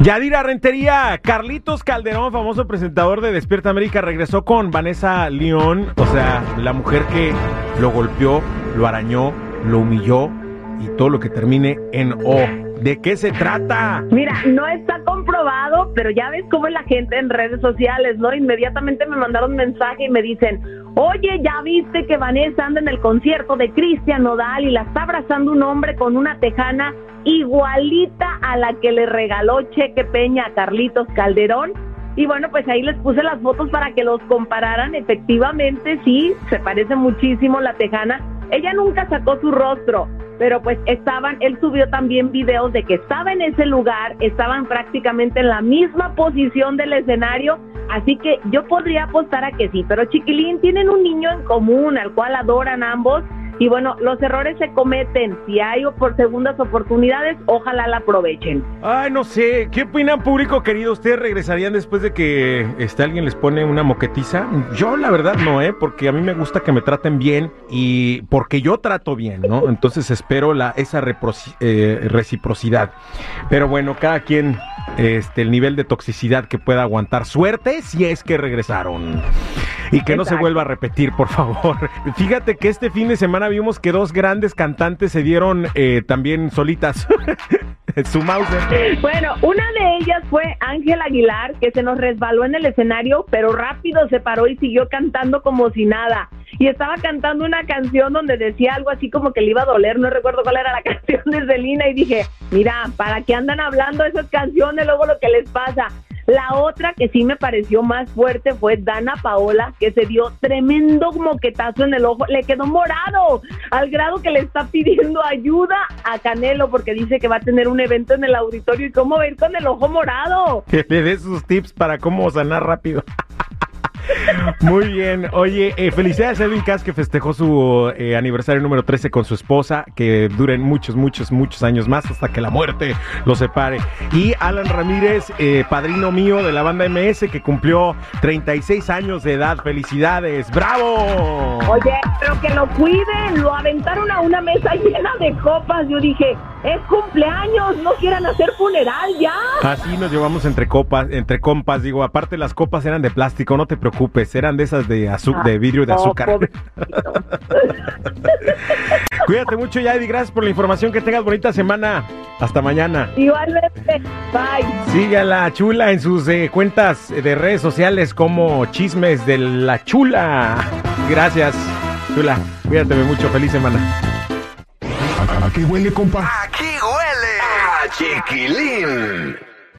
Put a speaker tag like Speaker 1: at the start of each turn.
Speaker 1: Yadira Rentería, Carlitos Calderón, famoso presentador de Despierta América, regresó con Vanessa León, o sea, la mujer que lo golpeó, lo arañó, lo humilló y todo lo que termine en O. ¿De qué se trata?
Speaker 2: Mira, no está comprobado, pero ya ves cómo es la gente en redes sociales, ¿no? Inmediatamente me mandaron mensaje y me dicen, oye, ya viste que Vanessa anda en el concierto de Cristian Nodal y la está abrazando un hombre con una tejana igualita a la que le regaló Cheque Peña a Carlitos Calderón. Y bueno, pues ahí les puse las fotos para que los compararan. Efectivamente, sí, se parece muchísimo la tejana. Ella nunca sacó su rostro, pero pues estaban, él subió también videos de que estaba en ese lugar, estaban prácticamente en la misma posición del escenario, así que yo podría apostar a que sí, pero Chiquilín tienen un niño en común al cual adoran ambos y bueno, los errores se cometen. Si hay por segundas oportunidades, ojalá la aprovechen.
Speaker 1: Ay, no sé. ¿Qué opinan, público querido? ¿Ustedes regresarían después de que este, alguien les pone una moquetiza? Yo, la verdad, no, ¿eh? Porque a mí me gusta que me traten bien y porque yo trato bien, ¿no? Entonces espero la, esa eh, reciprocidad. Pero bueno, cada quien este, el nivel de toxicidad que pueda aguantar. Suerte si es que regresaron. Y que no se vuelva a repetir, por favor. Fíjate que este fin de semana vimos que dos grandes cantantes se dieron eh, también solitas. su mouse.
Speaker 2: Bueno, una de ellas fue Ángel Aguilar, que se nos resbaló en el escenario, pero rápido se paró y siguió cantando como si nada. Y estaba cantando una canción donde decía algo así como que le iba a doler, no recuerdo cuál era la canción de Selena, y dije, mira, ¿para qué andan hablando esas canciones luego lo que les pasa? La otra que sí me pareció más fuerte fue Dana Paola, que se dio tremendo moquetazo en el ojo, le quedó morado, al grado que le está pidiendo ayuda a Canelo porque dice que va a tener un evento en el auditorio y cómo va a ir con el ojo morado.
Speaker 1: Que le dé sus tips para cómo sanar rápido. Muy bien. Oye, eh, felicidades a Edwin Cass que festejó su eh, aniversario número 13 con su esposa. Que duren muchos, muchos, muchos años más hasta que la muerte los separe. Y Alan Ramírez, eh, padrino mío de la banda MS, que cumplió 36 años de edad. Felicidades. ¡Bravo!
Speaker 2: Oye, pero que lo cuiden. Lo aventaron a una mesa llena de copas. Yo dije, es cumpleaños, no quieran hacer funeral ya.
Speaker 1: Así nos llevamos entre copas, entre compas. Digo, aparte las copas eran de plástico, no te preocupes, eran de esas de, azúcar, de vidrio de azúcar. Cuídate mucho, Yadi. Gracias por la información. Que tengas bonita semana. Hasta mañana.
Speaker 2: Igualmente. Bye.
Speaker 1: Sigue a la chula en sus eh, cuentas de redes sociales como Chismes de la Chula. Gracias, chula. Cuídate mucho. Feliz semana.
Speaker 3: ¿A qué huele, compa? Aquí huele a chiquilín.